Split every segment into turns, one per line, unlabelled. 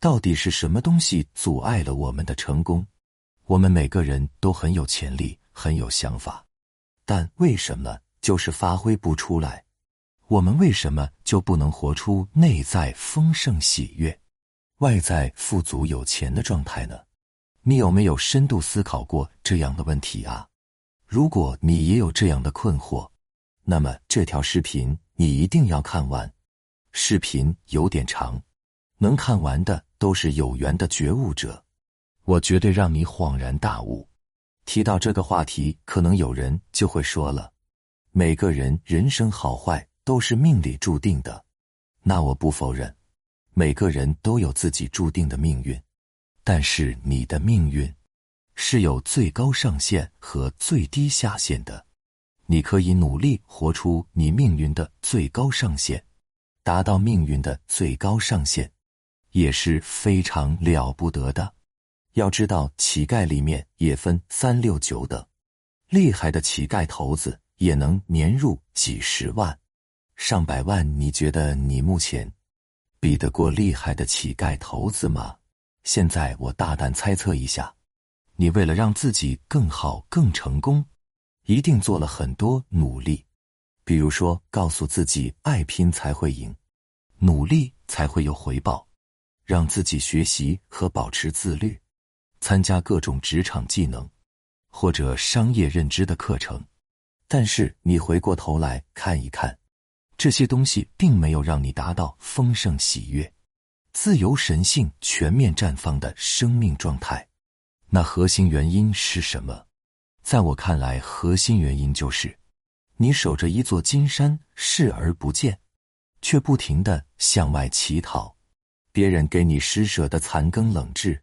到底是什么东西阻碍了我们的成功？我们每个人都很有潜力，很有想法，但为什么就是发挥不出来？我们为什么就不能活出内在丰盛喜悦、外在富足有钱的状态呢？你有没有深度思考过这样的问题啊？如果你也有这样的困惑，那么这条视频你一定要看完。视频有点长，能看完的都是有缘的觉悟者，我绝对让你恍然大悟。提到这个话题，可能有人就会说了：每个人人生好坏。都是命里注定的，那我不否认，每个人都有自己注定的命运，但是你的命运是有最高上限和最低下限的，你可以努力活出你命运的最高上限，达到命运的最高上限，也是非常了不得的。要知道，乞丐里面也分三六九等，厉害的乞丐头子也能年入几十万。上百万，你觉得你目前比得过厉害的乞丐头子吗？现在我大胆猜测一下，你为了让自己更好、更成功，一定做了很多努力。比如说，告诉自己爱拼才会赢，努力才会有回报，让自己学习和保持自律，参加各种职场技能或者商业认知的课程。但是你回过头来看一看。这些东西并没有让你达到丰盛、喜悦、自由、神性全面绽放的生命状态。那核心原因是什么？在我看来，核心原因就是你守着一座金山，视而不见，却不停的向外乞讨，别人给你施舍的残羹冷炙。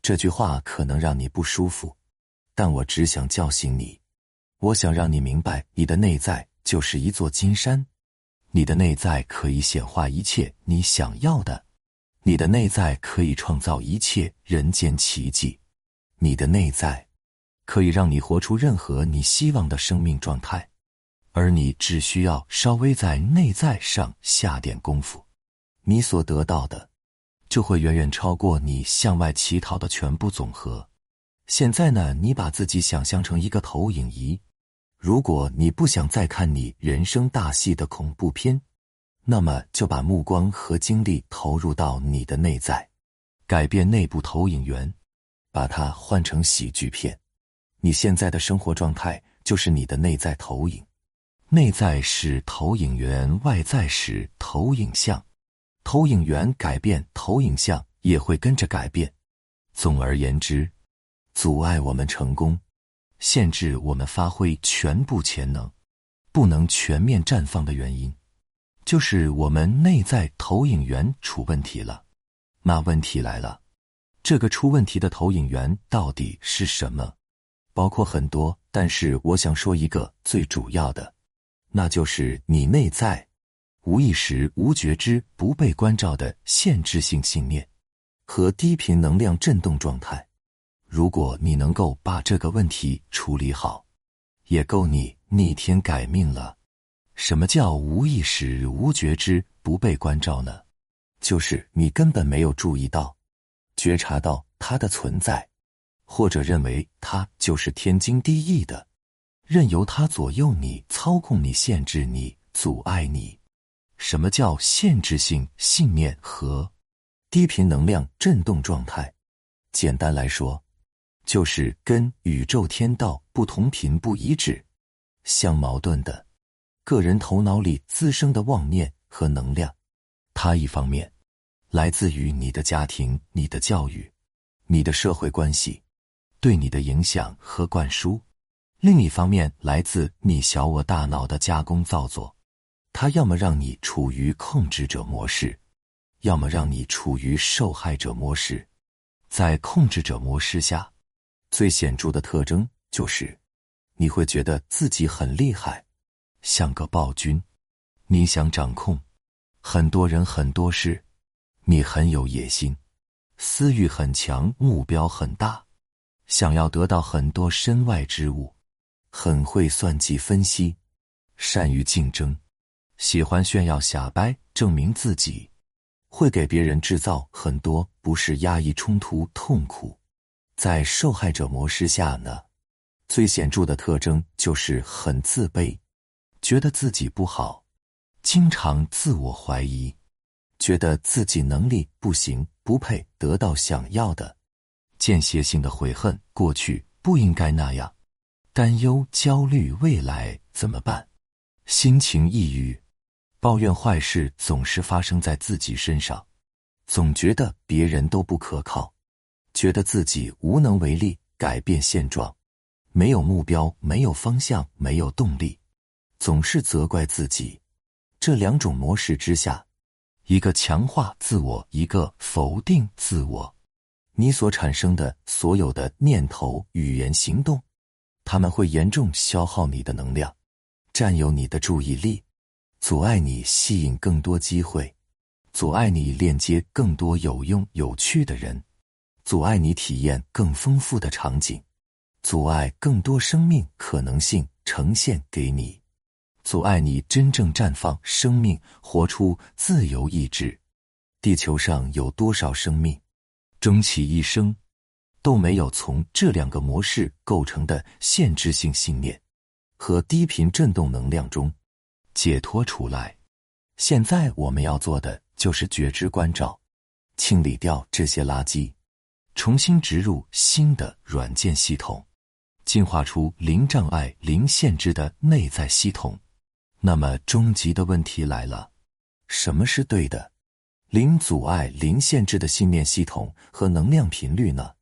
这句话可能让你不舒服，但我只想叫醒你。我想让你明白，你的内在就是一座金山。你的内在可以显化一切你想要的，你的内在可以创造一切人间奇迹，你的内在可以让你活出任何你希望的生命状态，而你只需要稍微在内在上下点功夫，你所得到的就会远远超过你向外乞讨的全部总和。现在呢，你把自己想象成一个投影仪。如果你不想再看你人生大戏的恐怖片，那么就把目光和精力投入到你的内在，改变内部投影源，把它换成喜剧片。你现在的生活状态就是你的内在投影，内在是投影源，外在是投影像，投影源改变，投影像也会跟着改变。总而言之，阻碍我们成功。限制我们发挥全部潜能，不能全面绽放的原因，就是我们内在投影源出问题了。那问题来了，这个出问题的投影源到底是什么？包括很多，但是我想说一个最主要的，那就是你内在无意识、无觉知、不被关照的限制性信念和低频能量振动状态。如果你能够把这个问题处理好，也够你逆天改命了。什么叫无意识、无觉知、不被关照呢？就是你根本没有注意到、觉察到它的存在，或者认为它就是天经地义的，任由它左右你、操控你、限制你、阻碍你。什么叫限制性信念和低频能量振动状态？简单来说。就是跟宇宙天道不同频不一致、相矛盾的，个人头脑里滋生的妄念和能量。它一方面来自于你的家庭、你的教育、你的社会关系对你的影响和灌输；另一方面来自你小我大脑的加工造作。它要么让你处于控制者模式，要么让你处于受害者模式。在控制者模式下。最显著的特征就是，你会觉得自己很厉害，像个暴君。你想掌控很多人、很多事，你很有野心，私欲很强，目标很大，想要得到很多身外之物，很会算计分析，善于竞争，喜欢炫耀、瞎掰，证明自己。会给别人制造很多不是压抑、冲突、痛苦。在受害者模式下呢，最显著的特征就是很自卑，觉得自己不好，经常自我怀疑，觉得自己能力不行，不配得到想要的，间歇性的悔恨过去不应该那样，担忧、焦虑未来怎么办，心情抑郁。抱怨坏事总是发生在自己身上，总觉得别人都不可靠，觉得自己无能为力改变现状，没有目标，没有方向，没有动力，总是责怪自己。这两种模式之下，一个强化自我，一个否定自我，你所产生的所有的念头、语言、行动，他们会严重消耗你的能量，占有你的注意力。阻碍你吸引更多机会，阻碍你链接更多有用有趣的人，阻碍你体验更丰富的场景，阻碍更多生命可能性呈现给你，阻碍你真正绽放生命，活出自由意志。地球上有多少生命，终其一生，都没有从这两个模式构成的限制性信念和低频振动能量中。解脱出来，现在我们要做的就是觉知关照，清理掉这些垃圾，重新植入新的软件系统，进化出零障碍、零限制的内在系统。那么，终极的问题来了：什么是对的、零阻碍、零限制的信念系统和能量频率呢？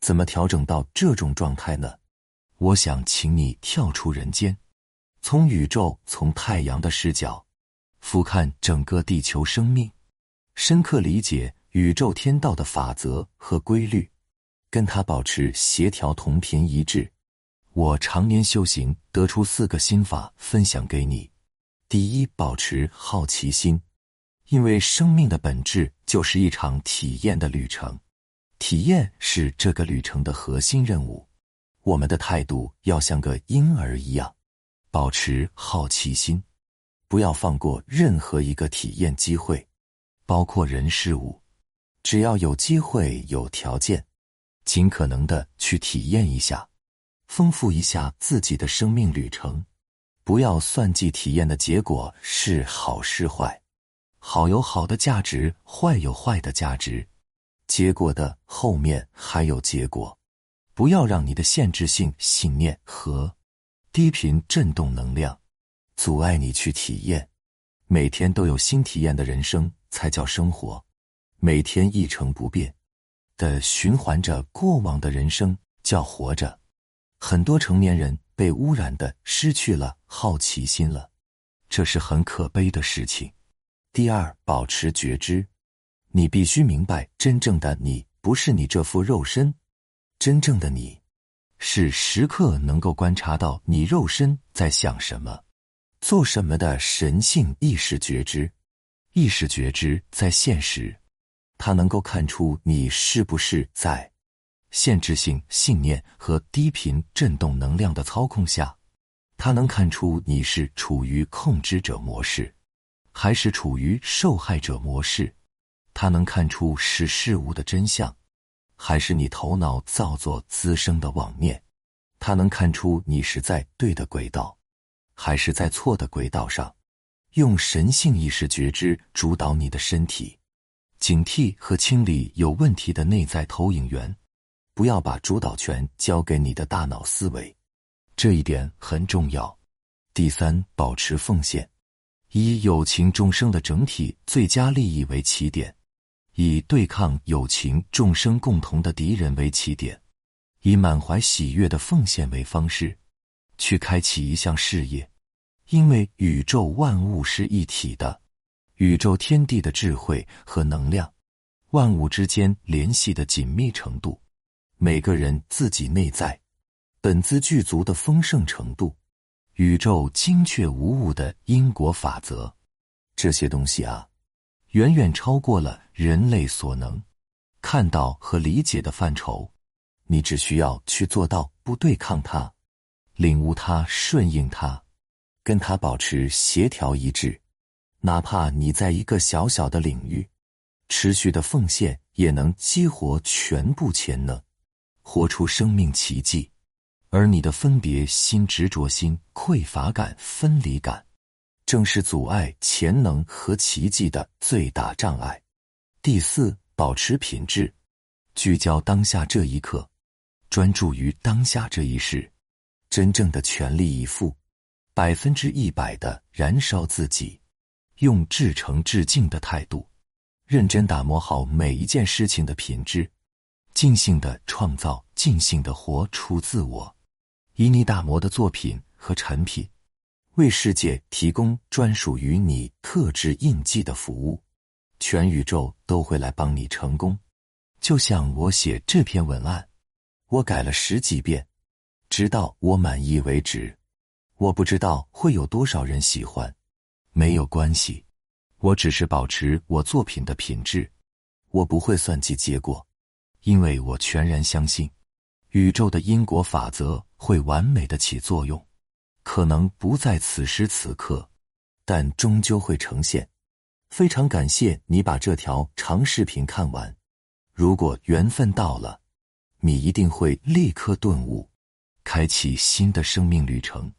怎么调整到这种状态呢？我想请你跳出人间。从宇宙、从太阳的视角俯瞰整个地球生命，深刻理解宇宙天道的法则和规律，跟它保持协调、同频一致。我常年修行得出四个心法，分享给你。第一，保持好奇心，因为生命的本质就是一场体验的旅程，体验是这个旅程的核心任务。我们的态度要像个婴儿一样。保持好奇心，不要放过任何一个体验机会，包括人事物。只要有机会、有条件，尽可能的去体验一下，丰富一下自己的生命旅程。不要算计体验的结果是好是坏，好有好的价值，坏有坏的价值。结果的后面还有结果，不要让你的限制性信念和。低频振动能量，阻碍你去体验。每天都有新体验的人生才叫生活。每天一成不变的循环着过往的人生叫活着。很多成年人被污染的失去了好奇心了，这是很可悲的事情。第二，保持觉知。你必须明白，真正的你不是你这副肉身，真正的你。是时刻能够观察到你肉身在想什么、做什么的神性意识觉知。意识觉知在现实，它能够看出你是不是在限制性信念和低频振动能量的操控下。它能看出你是处于控制者模式，还是处于受害者模式。它能看出是事物的真相。还是你头脑造作滋生的妄念，他能看出你是在对的轨道，还是在错的轨道上。用神性意识觉知主导你的身体，警惕和清理有问题的内在投影源，不要把主导权交给你的大脑思维，这一点很重要。第三，保持奉献，以有情众生的整体最佳利益为起点。以对抗友情众生共同的敌人为起点，以满怀喜悦的奉献为方式，去开启一项事业。因为宇宙万物是一体的，宇宙天地的智慧和能量，万物之间联系的紧密程度，每个人自己内在本自具足的丰盛程度，宇宙精确无误的因果法则，这些东西啊。远远超过了人类所能看到和理解的范畴，你只需要去做到不对抗它，领悟它，顺应它，跟它保持协调一致。哪怕你在一个小小的领域，持续的奉献也能激活全部潜能，活出生命奇迹。而你的分别心、执着心、匮乏感、分离感，正是阻碍潜能和奇迹的最大障碍。第四，保持品质，聚焦当下这一刻，专注于当下这一世，真正的全力以赴，百分之一百的燃烧自己，用至诚至敬的态度。认真打磨好每一件事情的品质，尽兴的创造，尽兴的活出自我，以你打磨的作品和产品，为世界提供专属于你特质印记的服务，全宇宙都会来帮你成功。就像我写这篇文案，我改了十几遍，直到我满意为止。我不知道会有多少人喜欢，没有关系。我只是保持我作品的品质，我不会算计结果，因为我全然相信，宇宙的因果法则会完美的起作用，可能不在此时此刻，但终究会呈现。非常感谢你把这条长视频看完，如果缘分到了，你一定会立刻顿悟，开启新的生命旅程。